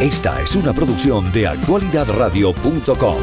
Esta es una producción de actualidadradio.com.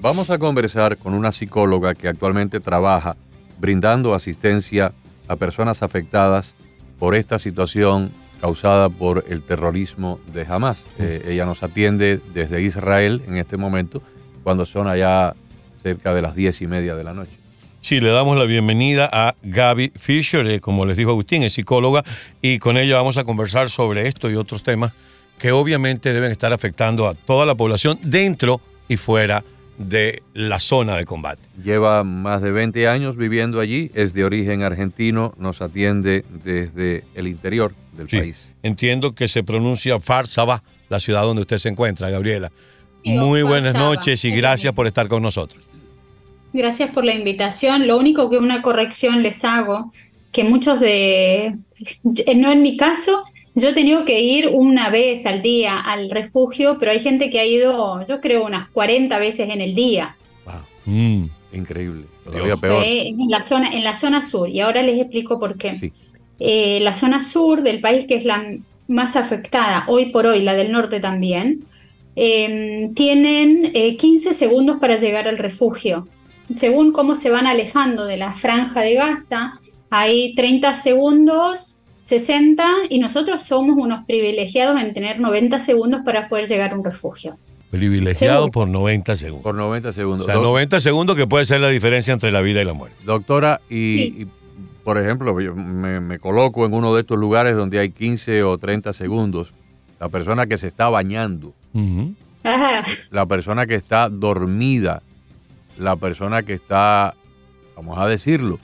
Vamos a conversar con una psicóloga que actualmente trabaja brindando asistencia a personas afectadas por esta situación causada por el terrorismo de Hamas. Eh, ella nos atiende desde Israel en este momento, cuando son allá cerca de las diez y media de la noche. Sí, le damos la bienvenida a Gaby Fisher, eh, como les dijo Agustín, es psicóloga, y con ella vamos a conversar sobre esto y otros temas que obviamente deben estar afectando a toda la población dentro y fuera de la zona de combate. Lleva más de 20 años viviendo allí, es de origen argentino, nos atiende desde el interior del país. Entiendo que se pronuncia Farsaba, la ciudad donde usted se encuentra, Gabriela. Muy buenas noches y gracias por estar con nosotros. Gracias por la invitación. Lo único que una corrección les hago, que muchos de, no en mi caso, yo he tenido que ir una vez al día al refugio, pero hay gente que ha ido, yo creo, unas 40 veces en el día. Mm, increíble. Todavía peor. en, la zona, en la zona sur, y ahora les explico por qué. Eh, la zona sur del país, que es la más afectada hoy por hoy, la del norte también, eh, tienen 15 eh, segundos para llegar al refugio según cómo se van alejando de la franja de Gaza, hay 30 segundos, 60, y nosotros somos unos privilegiados en tener 90 segundos para poder llegar a un refugio. Privilegiado por 90 segundos. Por 90 segundos. O sea, 90 segundos que puede ser la diferencia entre la vida y la muerte. Doctora, y, por ejemplo, me, coloco en uno de estos lugares donde hay 15 o 30 segundos. La persona que se está bañando, la persona que está dormida, la persona que está, vamos a decirlo,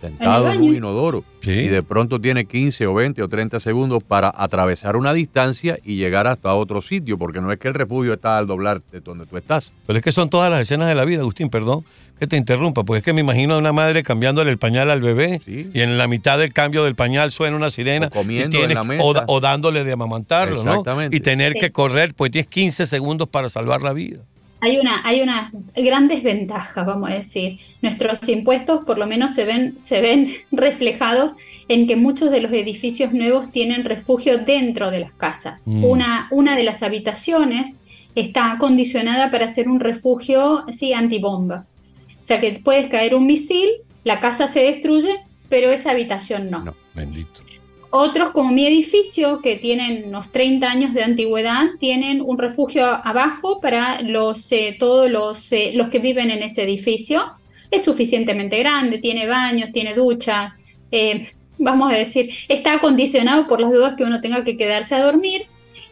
sentado en un inodoro y de pronto tiene 15 o 20 o 30 segundos para atravesar una distancia y llegar hasta otro sitio, porque no es que el refugio está al doblar de donde tú estás. Pero es que son todas las escenas de la vida, Agustín, perdón que te interrumpa, porque es que me imagino a una madre cambiándole el pañal al bebé y en la mitad del cambio del pañal suena una sirena o comiendo en la mesa. O, dándole de amamantarlo, ¿no? Y tener que correr, pues tienes 15 segundos para salvar la vida hay una, hay una gran desventaja, vamos a decir. Nuestros impuestos por lo menos se ven, se ven reflejados en que muchos de los edificios nuevos tienen refugio dentro de las casas. Mm. Una, una de las habitaciones está acondicionada para ser un refugio sí, antibomba. O sea que puedes caer un misil, la casa se destruye, pero esa habitación no. No, bendito. Otros, como mi edificio, que tienen unos 30 años de antigüedad, tienen un refugio abajo para los, eh, todos los, eh, los que viven en ese edificio. Es suficientemente grande, tiene baños, tiene duchas, eh, vamos a decir, está acondicionado por las dudas que uno tenga que quedarse a dormir.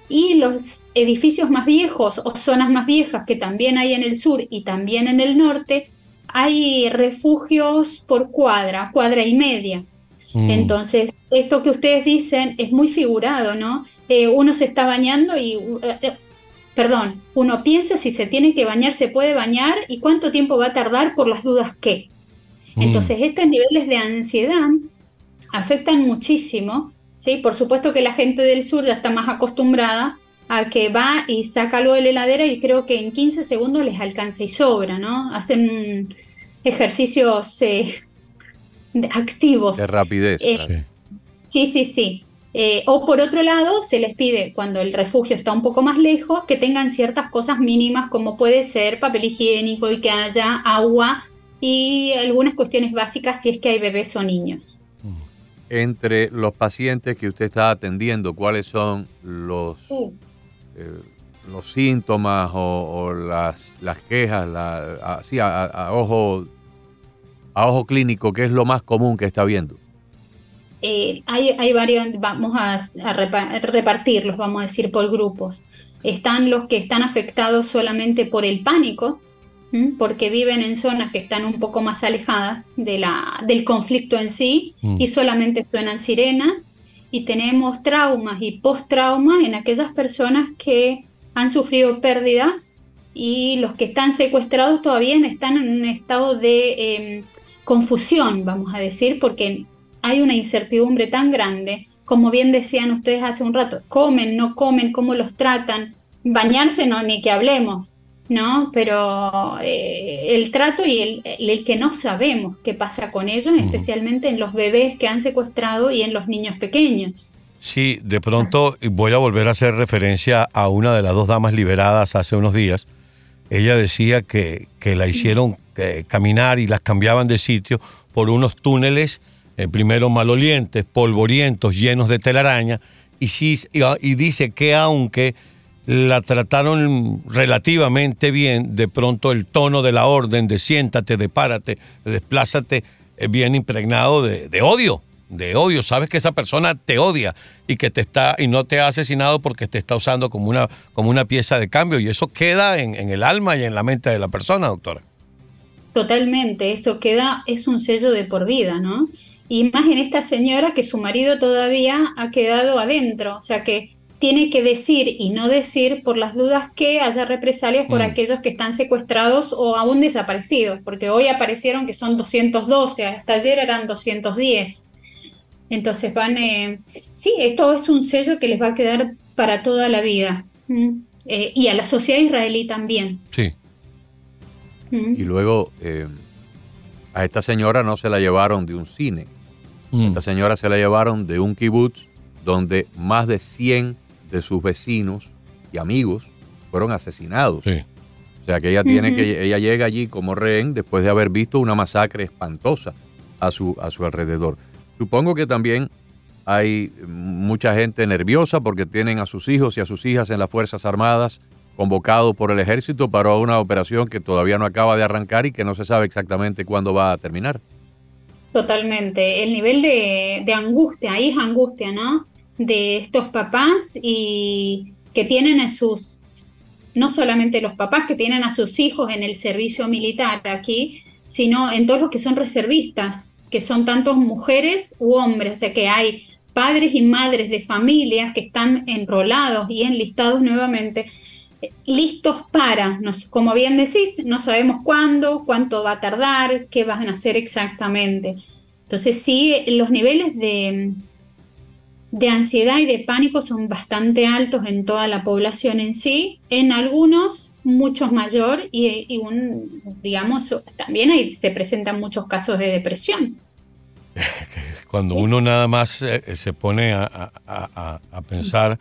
Y los edificios más viejos o zonas más viejas que también hay en el sur y también en el norte, hay refugios por cuadra, cuadra y media. Mm. Entonces, esto que ustedes dicen es muy figurado, ¿no? Eh, uno se está bañando y, eh, eh, perdón, uno piensa si se tiene que bañar, se puede bañar y cuánto tiempo va a tardar por las dudas que. Mm. Entonces, estos niveles de ansiedad afectan muchísimo, ¿sí? Por supuesto que la gente del sur ya está más acostumbrada a que va y saca algo de la heladera y creo que en 15 segundos les alcanza y sobra, ¿no? Hacen ejercicios activos. De rapidez. Eh, sí, sí, sí. Eh, o por otro lado, se les pide, cuando el refugio está un poco más lejos, que tengan ciertas cosas mínimas como puede ser papel higiénico y que haya agua y algunas cuestiones básicas si es que hay bebés o niños. Entre los pacientes que usted está atendiendo, ¿cuáles son los, eh, los síntomas o, las, las, quejas así a ojo a ojo clínico, ¿qué es lo más común que está viendo? Eh, hay, hay, varios, vamos a, repartirlos, vamos a decir, por grupos. Están los que están afectados solamente por el pánico, porque viven en zonas que están un poco más alejadas de la, del conflicto en sí mm. y solamente suenan sirenas. Y tenemos traumas y post-traumas en aquellas personas que han sufrido pérdidas y los que están secuestrados todavía están en un estado de em, confusión, vamos a decir, porque hay una incertidumbre tan grande, como bien decían ustedes hace un rato, comen, no comen, cómo los tratan, bañarse no, ni que hablemos, ¿no? Pero eh, el trato y el, que no sabemos qué pasa con ellos, especialmente en los bebés que han secuestrado y en los niños pequeños. Sí, de pronto voy a volver a hacer referencia a una de las dos damas liberadas hace unos días. Ella decía que, que la hicieron eh, caminar y las cambiaban de sitio por unos túneles, eh, primero malolientes, polvorientos, llenos de telaraña, y, y dice que aunque la trataron relativamente bien, de pronto el tono de la orden de siéntate, de párate, de desplázate, es bien impregnado de, odio, de odio. Sabes que esa persona te odia y que te está y no te ha asesinado porque te está usando como una, como una pieza de cambio y eso queda en, en el alma y en la mente de la persona, doctora. Totalmente, eso queda, es un sello de por vida, ¿no? Y más en esta señora que su marido todavía ha quedado adentro, o sea que tiene que decir y no decir por las dudas que haya represalias por mm. aquellos que están secuestrados o aún desaparecidos, porque hoy aparecieron que son 212, hasta ayer eran 210. Entonces van, eh, sí, esto es un sello que les va a quedar para toda la vida. Eh, y a la sociedad israelí también. Sí. Y luego eh, a esta señora no se la llevaron de un cine. Mm. Esta señora se la llevaron de un kibutz donde más de 100 de sus vecinos y amigos fueron asesinados. O sea que ella tiene que ella llega allí como rehén después de haber visto una masacre espantosa a su a su alrededor. Supongo que también hay mucha gente nerviosa porque tienen a sus hijos y a sus hijas en las Fuerzas Armadas convocados por el ejército para una operación que todavía no acaba de arrancar y que no se sabe exactamente cuándo va a terminar. Totalmente. El nivel de, angustia, ahí es angustia, ¿no? de estos papás y que tienen a sus, no solamente los papás que tienen a sus hijos en el servicio militar aquí, sino en todos los que son reservistas, que son tantos mujeres u hombres, o sea que hay padres y madres de familias que están enrolados y enlistados nuevamente, listos para, como bien decís, no sabemos cuándo, cuánto va a tardar, qué van a hacer exactamente. Entonces sí, los niveles de, de ansiedad y de pánico son bastante altos en toda la población en sí, en algunos muchos mayor y, digamos, también se presentan muchos casos de depresión. Cuando uno nada más eh, se pone a, pensar,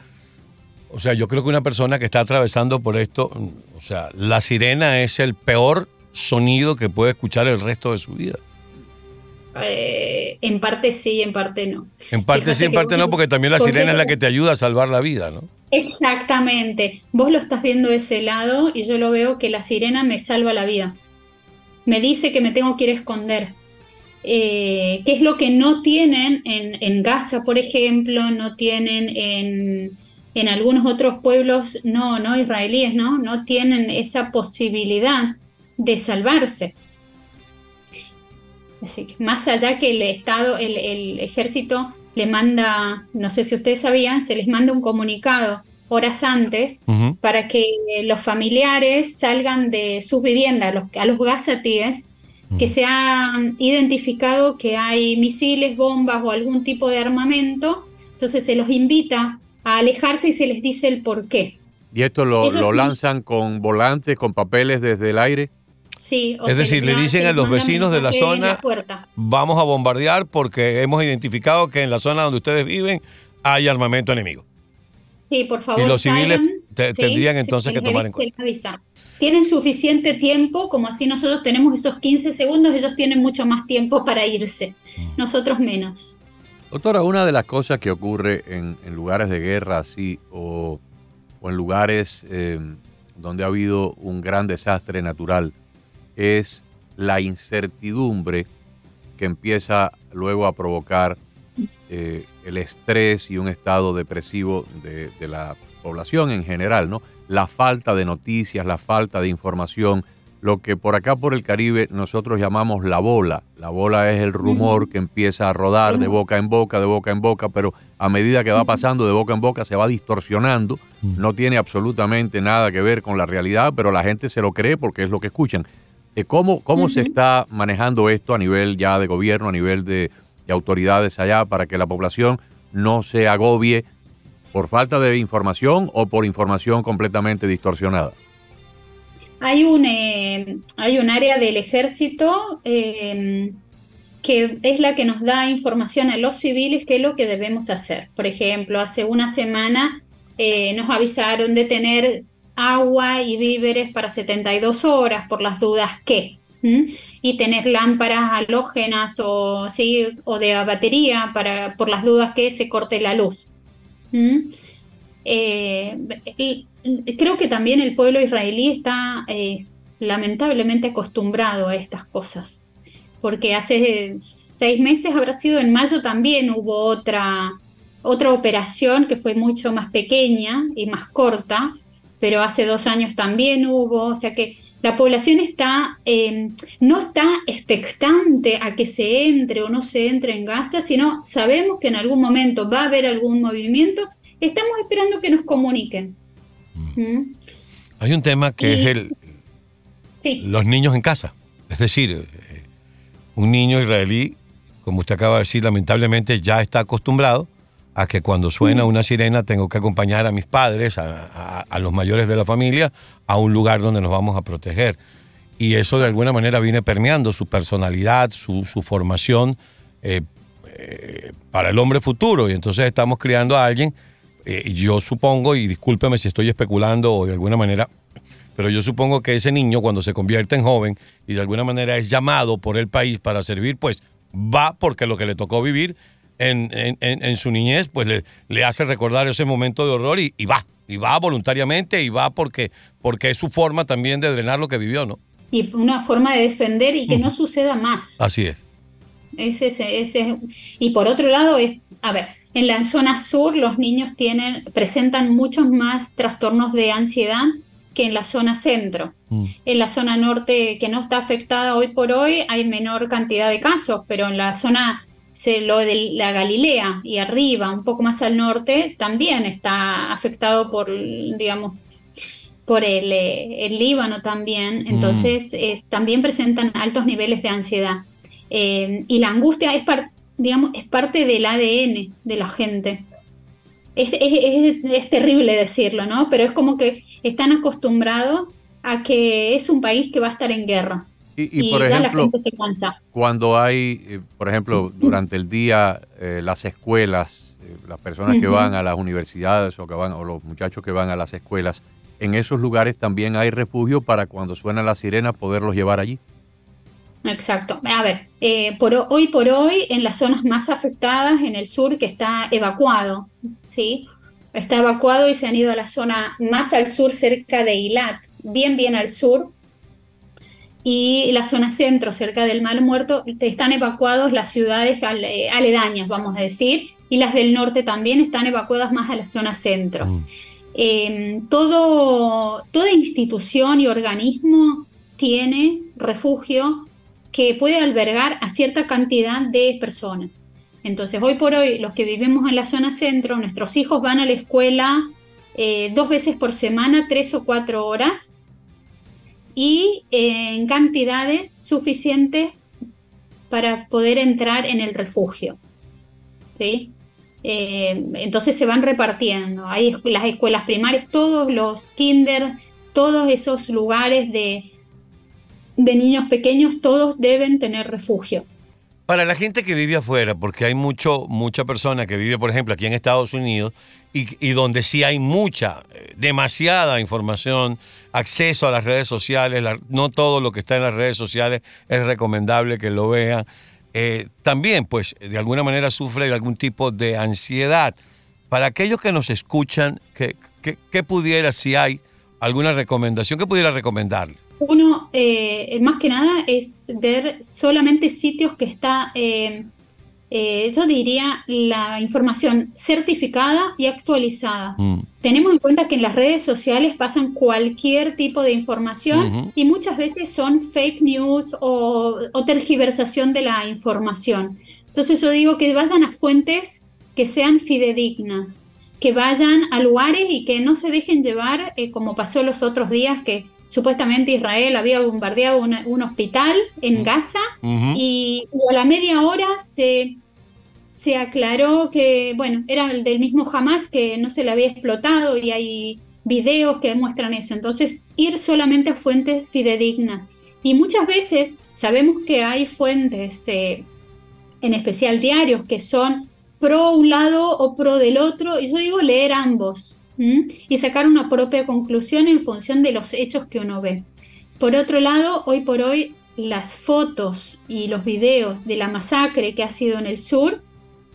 o sea, yo creo que una persona que está atravesando por esto, o sea, la sirena es el peor sonido que puede escuchar el resto de su vida. Eh, en parte sí, en parte no. En parte sí, en parte no, porque también la sirena es la que te ayuda a salvar la vida, ¿no? Exactamente. Vos lo estás viendo de ese lado y yo lo veo que la sirena me salva la vida. Me dice que me tengo que ir a esconder. Eh, ¿Qué es lo que no tienen en, en Gaza, por ejemplo? No tienen en, en algunos otros pueblos no, no israelíes, ¿no? No tienen esa posibilidad de salvarse. Así que más allá que el Estado, el, ejército le manda, no sé si ustedes sabían, se les manda un comunicado horas antes para que los familiares salgan de sus viviendas, a los gazatíes, que se ha identificado que hay misiles, bombas o algún tipo de armamento, entonces se los invita a alejarse y se les dice el por qué. ¿Y esto lo, lo lanzan con volantes, con papeles desde el aire? Es decir, le dicen a los vecinos de la zona, vamos a bombardear porque hemos identificado que en la zona donde ustedes viven hay armamento enemigo. Sí, por favor. Y los civiles tendrían entonces que tomar en cuenta. Tienen suficiente tiempo, como así nosotros tenemos esos 15 segundos, ellos tienen mucho más tiempo para irse, mm. nosotros menos. Doctora, una de las cosas que ocurre en, lugares de guerra así o, en lugares eh, donde ha habido un gran desastre natural, es la incertidumbre que empieza luego a provocar eh, el estrés y un estado depresivo de, la población en general, ¿no? La falta de noticias, la falta de información, lo que por acá por el Caribe nosotros llamamos la bola. La bola es el rumor que empieza a rodar de boca en boca, de boca en boca, pero a medida que va pasando de boca en boca se va distorsionando, no tiene absolutamente nada que ver con la realidad, pero la gente se lo cree porque es lo que escuchan. Eh, ¿Cómo, cómo se está manejando esto a nivel ya de gobierno, a nivel de, autoridades allá, para que la población no se agobie por falta de información o por información completamente distorsionada? Hay un, eh, hay un área del ejército em, que es la que nos da información a los civiles qué es lo que debemos hacer. Por ejemplo, hace una semana eh, nos avisaron de tener agua y víveres para 72 horas por las dudas que. Y tener lámparas halógenas o, ¿sí? o de batería para, por las dudas que se corte la luz. Eh, creo que también el pueblo israelí está eh, lamentablemente acostumbrado a estas cosas, porque hace seis meses, habrá sido en mayo también, hubo otra, otra operación que fue mucho más pequeña y más corta, pero hace dos años también hubo, o sea que la población está, eh, no está expectante a que se entre o no se entre en Gaza, sino sabemos que en algún momento va a haber algún movimiento, estamos esperando que nos comuniquen. Mm. ¿Mm? Hay un tema que es el, los niños en casa. Es decir, eh, un niño israelí, como usted acaba de decir, lamentablemente ya está acostumbrado a que cuando suena una sirena tengo que acompañar a mis padres, a, los mayores de la familia, a un lugar donde nos vamos a proteger. Y eso de alguna manera viene permeando su personalidad, su, formación eh, eh, para el hombre futuro. Y entonces estamos criando a alguien, yo supongo, y discúlpeme si estoy especulando o de alguna manera pero yo supongo que ese niño cuando se convierte en joven y de alguna manera es llamado por el país para servir, pues va porque lo que le tocó vivir en, en, su niñez, pues le, le, hace recordar ese momento de horror y, va, y va voluntariamente y va porque, porque es su forma también de drenar lo que vivió, ¿no? Y una forma de defender y que no suceda más. Así es. Ese, ese, ese, y por otro lado, es, a ver, en la zona sur los niños tienen, presentan muchos más trastornos de ansiedad que en la zona centro. Mm. En la zona norte, que no está afectada hoy por hoy, hay menor cantidad de casos, pero en la zona se, lo de la Galilea y arriba, un poco más al norte, también está afectado por, digamos, por el, eh, Líbano también. Mm. Entonces, también presentan altos niveles de ansiedad. Eh, y la angustia es, digamos, es parte del ADN de la gente es, terrible decirlo, ¿no? Pero es como que están acostumbrados a que es un país que va a estar en guerra. Y, por ejemplo, la gente se cansa. Cuando hay, eh, por ejemplo, durante el día, eh, las escuelas, eh, las personas que van a las universidades o, que van, o los muchachos que van a las escuelas, en esos lugares también hay refugio para cuando suena la sirena poderlos llevar allí. Exacto. A ver, eh, por, hoy por hoy, en las zonas más afectadas, en el sur, que está evacuado, ¿sí? Está evacuado y se han ido a la zona más al sur, cerca de Ilat, bien, bien al sur. Y la zona centro, cerca del Mar Muerto, están evacuados las ciudades aledañas, vamos a decir, y las del norte también están evacuadas más a la zona centro. Mm. Em, todo, toda institución y organismo tiene refugio que puede albergar a cierta cantidad de personas. Entonces, hoy por hoy, los que vivimos en la zona centro, nuestros hijos van a la escuela eh, dos veces por semana, tres o cuatro horas, y eh, en cantidades suficientes para poder entrar en el refugio. ¿sí? Eh, entonces se van repartiendo. Hay las escuelas primarias, todos los kinder, todos esos lugares de, de niños pequeños, todos deben tener refugio. Para la gente que vive afuera, porque hay mucho, mucha persona que vive, por ejemplo, aquí en Estados Unidos, y, donde sí hay mucha, eh, demasiada información, acceso a las redes sociales, no todo lo que está en las redes sociales es recomendable que lo vean. Eh, también, pues, de alguna manera sufre de algún tipo de ansiedad. Para aquellos que nos escuchan, ¿qué, pudiera, si hay alguna recomendación, qué pudiera recomendarle? Uno, eh, más que nada, es ver solamente sitios que está, eh, eh, yo diría, la información certificada y actualizada. Mm. Tenemos en cuenta que en las redes sociales pasan cualquier tipo de información y muchas veces son fake news o, o tergiversación de la información. Entonces yo digo que vayan a fuentes que sean fidedignas, que vayan a lugares y que no se dejen llevar, como pasó los otros días, que supuestamente Israel había bombardeado un hospital en Gaza y, a la media hora se, se aclaró que, bueno, era el del mismo Hamas que no se le había explotado y hay videos que demuestran eso. Entonces, ir solamente a fuentes fidedignas. Y muchas veces sabemos que hay fuentes eh, en especial diarios, que son pro un lado o pro del otro, y yo digo leer ambos y sacar una propia conclusión en función de los hechos que uno ve. Por otro lado, hoy por hoy las fotos y los videos de la masacre que ha sido en el sur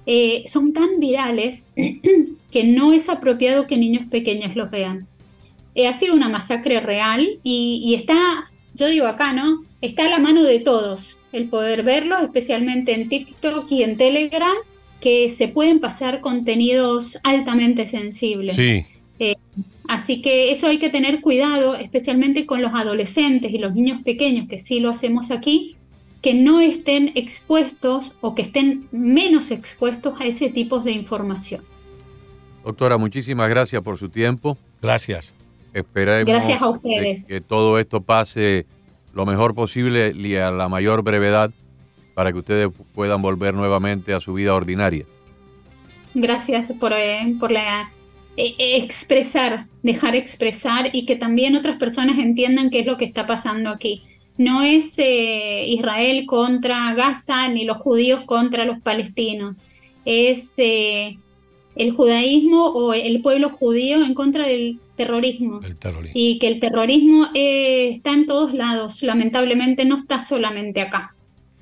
eh, son tan virales que no es apropiado que niños pequeños los vean. Eh, ha sido una masacre real y, está, yo digo acá, ¿no? Está a la mano de todos el poder verlo, especialmente en TikTok y en Telegram, que se pueden pasar contenidos altamente sensibles. Sí. Eh, así que eso hay que tener cuidado, especialmente con los adolescentes y los niños pequeños, que sí lo hacemos aquí, que no estén expuestos o que estén menos expuestos a ese tipo de información. Doctora, muchísimas gracias por su tiempo. Gracias. Esperemos gracias a ustedes. que todo esto pase lo mejor posible y a la mayor brevedad para que ustedes puedan volver nuevamente a su vida ordinaria. Gracias por, eh, por la, expresar, dejar expresar y que también otras personas entiendan qué es lo que está pasando aquí no es eh, Israel contra Gaza ni los judíos contra los palestinos, es eh, el judaísmo o el pueblo judío en contra del terrorismo. Y que el terrorismo eh, está en todos lados, lamentablemente no está solamente acá.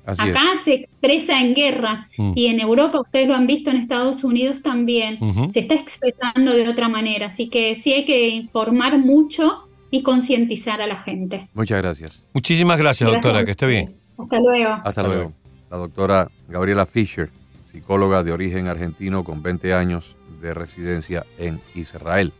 Acá se expresa en guerra mm. y en Europa, ustedes lo han visto en Estados Unidos también, se está expresando de otra manera, así que sí hay que informar mucho y concientizar a la gente. Muchas gracias. Muchísimas gracias, doctora, que esté bien. Hasta luego. Hasta, luego. La doctora Gabriela Fisher, psicóloga de origen argentino con 20 años de residencia en Israel.